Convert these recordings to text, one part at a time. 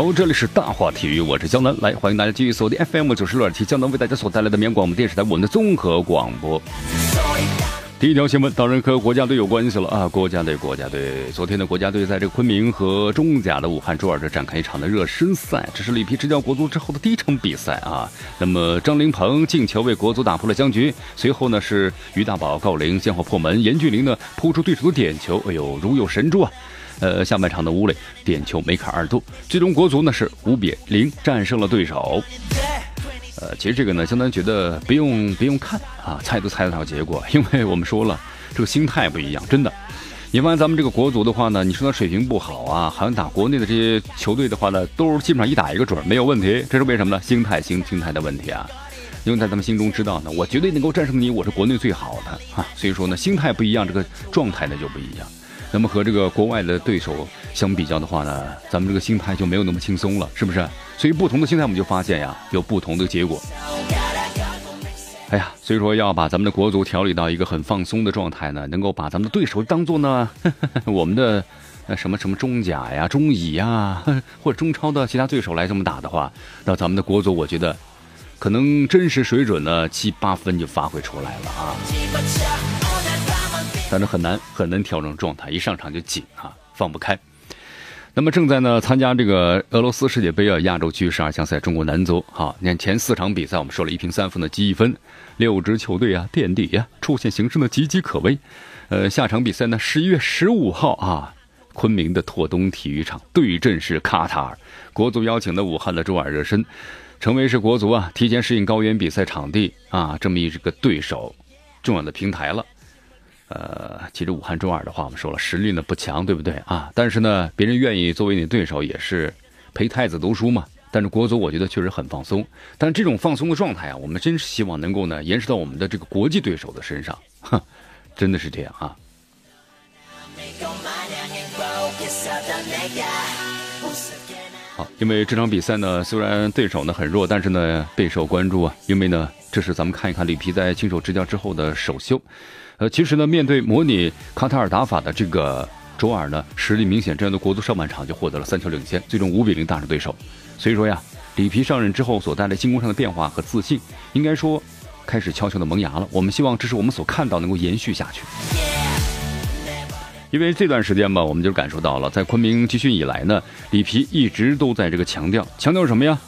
好，这里是大话体育，我是江南，来欢迎大家继续锁定 FM 九十六点七，江南为大家所带来的绵阳广播电视台我们的综合广播。第一条新闻当然和国家队有关系了啊，国家队，国家队，昨天的国家队在这个昆明和中甲的武汉卓尔这展开一场的热身赛，这是里皮执教国足之后的第一场比赛啊。那么张琳芃进球为国足打破了僵局，随后呢是于大宝、郜林先后破门，严俊凌呢扑出对手的点球，哎呦，如有神助啊！呃，下半场的吴磊点球梅开二度，最终国足呢是五比零战胜了对手。呃，其实这个呢，相当于觉得不用不用看啊，猜都猜得到结果，因为我们说了，这个心态不一样，真的。你发现咱们这个国足的话呢，你说他水平不好啊，好像打国内的这些球队的话呢，都基本上一打一个准，没有问题。这是为什么呢？心态心心态的问题啊，因为在咱们心中知道呢，我绝对能够战胜你，我是国内最好的啊，所以说呢，心态不一样，这个状态呢就不一样。那么和这个国外的对手相比较的话呢，咱们这个心态就没有那么轻松了，是不是？所以不同的心态，我们就发现呀，有不同的结果。哎呀，所以说要把咱们的国足调理到一个很放松的状态呢，能够把咱们的对手当做呢 我们的呃什么什么中甲呀、中乙呀或者中超的其他对手来这么打的话，那咱们的国足我觉得可能真实水准呢七八分就发挥出来了啊。但是很难很难调整状态，一上场就紧啊，放不开。那么正在呢参加这个俄罗斯世界杯啊亚洲区十二强赛，中国男足哈，你看前四场比赛我们说了一平三负的积一分，六支球队啊垫底呀，出现形势呢岌岌可危。呃，下场比赛呢十一月十五号啊，昆明的拓东体育场对阵是卡塔尔，国足邀请的武汉的卓尔热身，成为是国足啊提前适应高原比赛场地啊这么一个对手重要的平台了。呃，其实武汉中尔的话，我们说了，实力呢不强，对不对啊？但是呢，别人愿意作为你对手，也是陪太子读书嘛。但是国足我觉得确实很放松，但是这种放松的状态啊，我们真是希望能够呢延迟到我们的这个国际对手的身上，哼，真的是这样啊。好，因为这场比赛呢，虽然对手呢很弱，但是呢备受关注啊，因为呢这是咱们看一看里皮在亲手执教之后的首秀。呃，其实呢，面对模拟卡塔尔打法的这个卓尔呢，实力明显，这样的国足上半场就获得了三球领先，最终五比零大胜对手。所以说呀，里皮上任之后所带来进攻上的变化和自信，应该说开始悄悄的萌芽了。我们希望这是我们所看到能够延续下去。因为这段时间吧，我们就感受到了，在昆明集训以来呢，里皮一直都在这个强调，强调什么呀？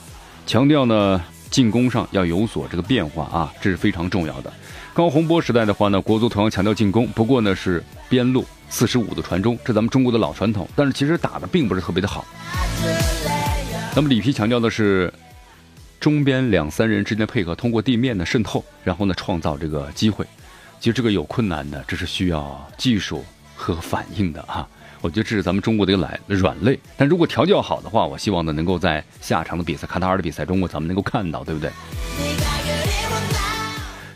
强调呢，进攻上要有所这个变化啊，这是非常重要的。高洪波时代的话呢，国足同样强调进攻，不过呢是边路四十五的传中，这咱们中国的老传统。但是其实打的并不是特别的好。那么里皮强调的是中边两三人之间的配合，通过地面的渗透，然后呢创造这个机会。其实这个有困难的，这是需要技术和反应的啊。我觉得这是咱们中国的一个软软肋。但如果调教好的话，我希望呢能够在下场的比赛，卡塔尔的比赛中国，咱们能够看到，对不对？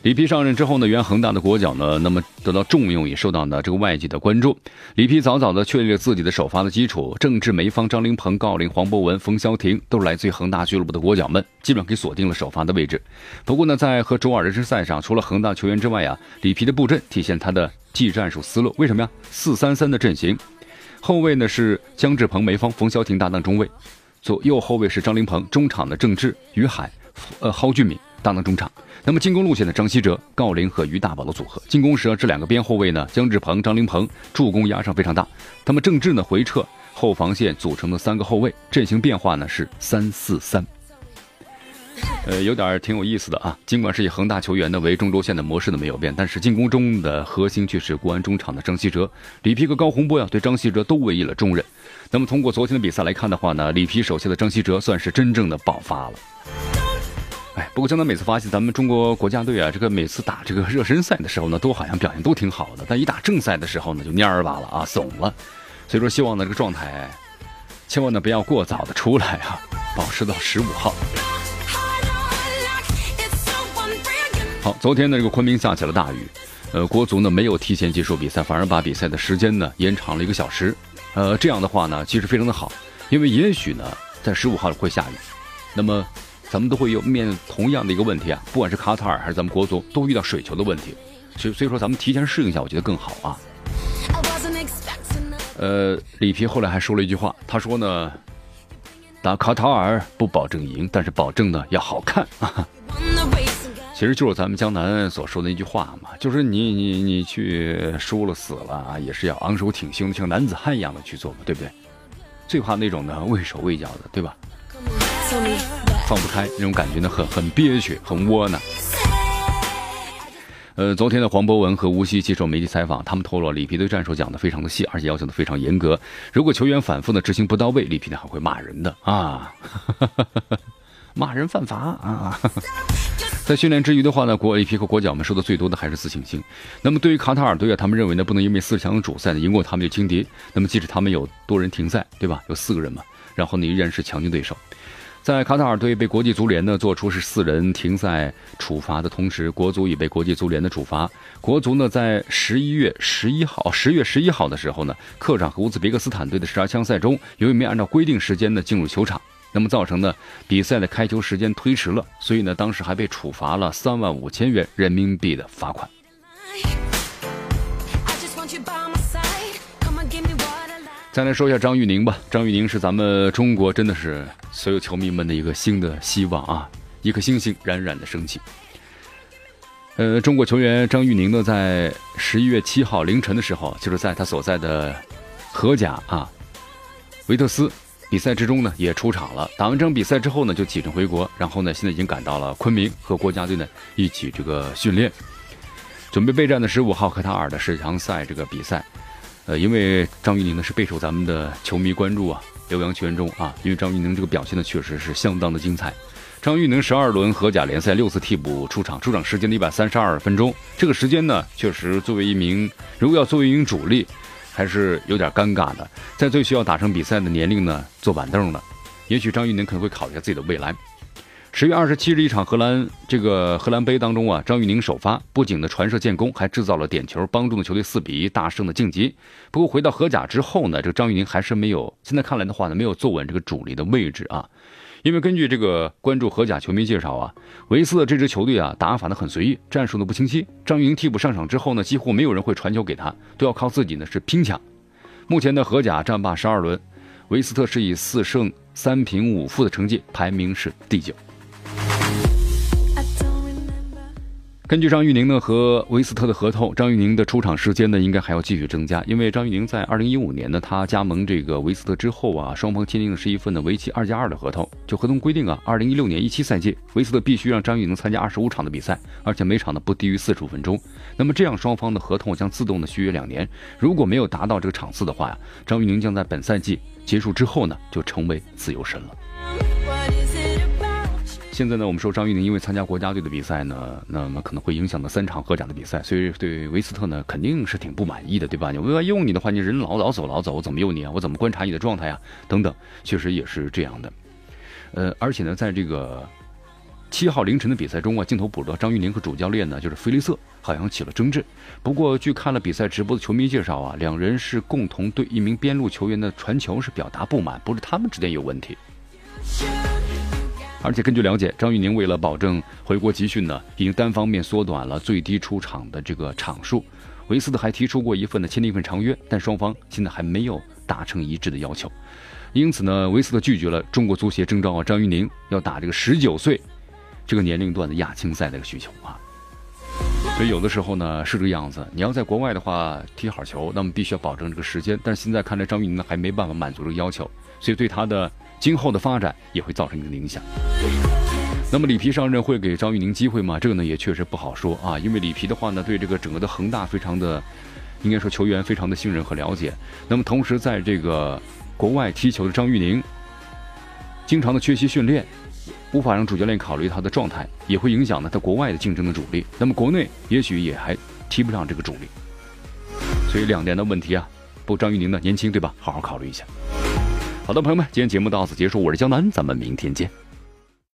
里皮上任之后呢，原恒大的国脚呢，那么得到重用，也受到呢这个外界的关注。里皮早早的确立了自己的首发的基础，郑智、梅芳、张琳芃、郜林、黄博文、冯潇霆都是来自于恒大俱乐部的国脚们，基本上给锁定了首发的位置。不过呢，在和卓尔热身赛上，除了恒大球员之外啊，里皮的布阵体现他的技战术思路。为什么呀？四三三的阵型，后卫呢是姜志鹏、梅芳、冯潇霆搭档中卫，左右后卫是张琳芃，中场的郑智、于海、呃蒿俊闵搭档中场。那么进攻路线的张稀哲、郜林和于大宝的组合，进攻时啊这两个边后卫呢，姜志鹏、张琳芃助攻压上非常大。那么郑智呢回撤，后防线组成的三个后卫阵型变化呢是三四三，呃，有点挺有意思的啊。尽管是以恒大球员呢为中轴线的模式呢没有变，但是进攻中的核心却是国安中场的张稀哲。里皮和高洪波呀对张稀哲都委以了重任。那么通过昨天的比赛来看的话呢，里皮手下的张稀哲算是真正的爆发了。哎，不过江南每次发现咱们中国国家队啊，这个每次打这个热身赛的时候呢，都好像表现都挺好的，但一打正赛的时候呢，就蔫儿吧了啊，怂了。所以说，希望呢这个状态，千万呢不要过早的出来啊，保持到十五号。好，昨天呢，这个昆明下起了大雨，呃，国足呢没有提前结束比赛，反而把比赛的时间呢延长了一个小时。呃，这样的话呢，其实非常的好，因为也许呢，在十五号会下雨，那么咱们都会有面同样的一个问题啊，不管是卡塔尔还是咱们国足，都遇到水球的问题，所以所以说咱们提前适应一下，我觉得更好啊。呃，里皮后来还说了一句话，他说呢，打卡塔尔不保证赢，但是保证呢要好看啊。其实就是咱们江南所说的那句话嘛，就是你你你去输了死了啊也是要昂首挺胸，像男子汉一样的去做嘛，对不对？最怕那种呢畏手畏脚的，对吧？放不开那种感觉呢，很很憋屈，很窝囊。呃，昨天的黄博文和吴曦接受媒体采访，他们透露里皮的战术讲的非常的细，而且要求的非常严格。如果球员反复的执行不到位，里皮呢还会骂人的啊，骂人犯法啊。在训练之余的话呢，国 A P 和国脚们说的最多的还是自信心。那么对于卡塔尔队啊，他们认为呢不能因为四强主赛呢赢过他们就轻敌。那么即使他们有多人停赛，对吧？有四个人嘛，然后呢依然是强劲对手。在卡塔尔队被国际足联呢做出是四人停赛处罚的同时，国足也被国际足联的处罚。国足呢在十一月十一号，十月十一号的时候呢，客场和乌兹别克斯坦队的十二强赛中，由于没按照规定时间呢进入球场，那么造成呢比赛的开球时间推迟了，所以呢当时还被处罚了三万五千元人民币的罚款。再来说一下张玉宁吧。张玉宁是咱们中国真的是所有球迷们的一个新的希望啊，一颗星星冉冉的升起。呃，中国球员张玉宁呢，在十一月七号凌晨的时候，就是在他所在的荷甲啊维特斯比赛之中呢，也出场了。打完这场比赛之后呢，就启程回国，然后呢，现在已经赶到了昆明，和国家队呢一起这个训练，准备备战的十五号卡塔尔的十强赛这个比赛。呃，因为张玉宁呢是备受咱们的球迷关注啊，留洋球员中啊，因为张玉宁这个表现呢确实是相当的精彩。张玉宁十二轮荷甲联赛六次替补出场，出场时间的一百三十二分钟，这个时间呢确实作为一名如果要作为一名主力，还是有点尴尬的，在最需要打成比赛的年龄呢坐板凳了。也许张玉宁可能会考虑一下自己的未来。十月二十七日，一场荷兰这个荷兰杯当中啊，张玉宁首发，不仅的传射建功，还制造了点球，帮助了球队四比一大胜的晋级。不过回到荷甲之后呢，这个张玉宁还是没有，现在看来的话呢，没有坐稳这个主力的位置啊。因为根据这个关注荷甲球迷介绍啊，维斯的这支球队啊，打法呢很随意，战术呢不清晰。张云替补上场之后呢，几乎没有人会传球给他，都要靠自己呢是拼抢。目前的荷甲战罢十二轮，维斯特是以四胜三平五负的成绩排名是第九。根据张玉宁呢和维斯特的合同，张玉宁的出场时间呢应该还要继续增加，因为张玉宁在二零一五年呢他加盟这个维斯特之后啊，双方签订的是一份呢为期二加二的合同。就合同规定啊，二零一六年一七赛季，维斯特必须让张玉宁参加二十五场的比赛，而且每场呢不低于四十五分钟。那么这样双方的合同将自动的续约两年。如果没有达到这个场次的话呀，张玉宁将在本赛季结束之后呢就成为自由身了。现在呢，我们说张玉宁因为参加国家队的比赛呢，那么可能会影响到三场荷甲的比赛，所以对维斯特呢肯定是挺不满意的，对吧？你我要用你的话，你人老老走老走，我怎么用你啊？我怎么观察你的状态啊？等等，确实也是这样的。呃，而且呢，在这个七号凌晨的比赛中啊，镜头捕捉张玉宁和主教练呢，就是菲利瑟，好像起了争执。不过，据看了比赛直播的球迷介绍啊，两人是共同对一名边路球员的传球是表达不满，不是他们之间有问题。而且根据了解，张玉宁为了保证回国集训呢，已经单方面缩短了最低出场的这个场数。维斯特还提出过一份呢签订一份长约，但双方现在还没有达成一致的要求。因此呢，维斯特拒绝了中国足协征召张玉宁要打这个十九岁这个年龄段的亚青赛的一个需求啊。所以有的时候呢是这个样子，你要在国外的话踢好球，那么必须要保证这个时间。但是现在看来，张玉宁呢还没办法满足这个要求，所以对他的。今后的发展也会造成一定的影响。那么里皮上任会给张玉宁机会吗？这个呢也确实不好说啊。因为里皮的话呢，对这个整个的恒大非常的，应该说球员非常的信任和了解。那么同时在这个国外踢球的张玉宁，经常的缺席训练，无法让主教练考虑他的状态，也会影响呢他国外的竞争的主力。那么国内也许也还踢不上这个主力。所以两年的问题啊，不张玉宁呢年轻对吧？好好考虑一下。好的，朋友们，今天节目到此结束，我是江南，咱们明天见。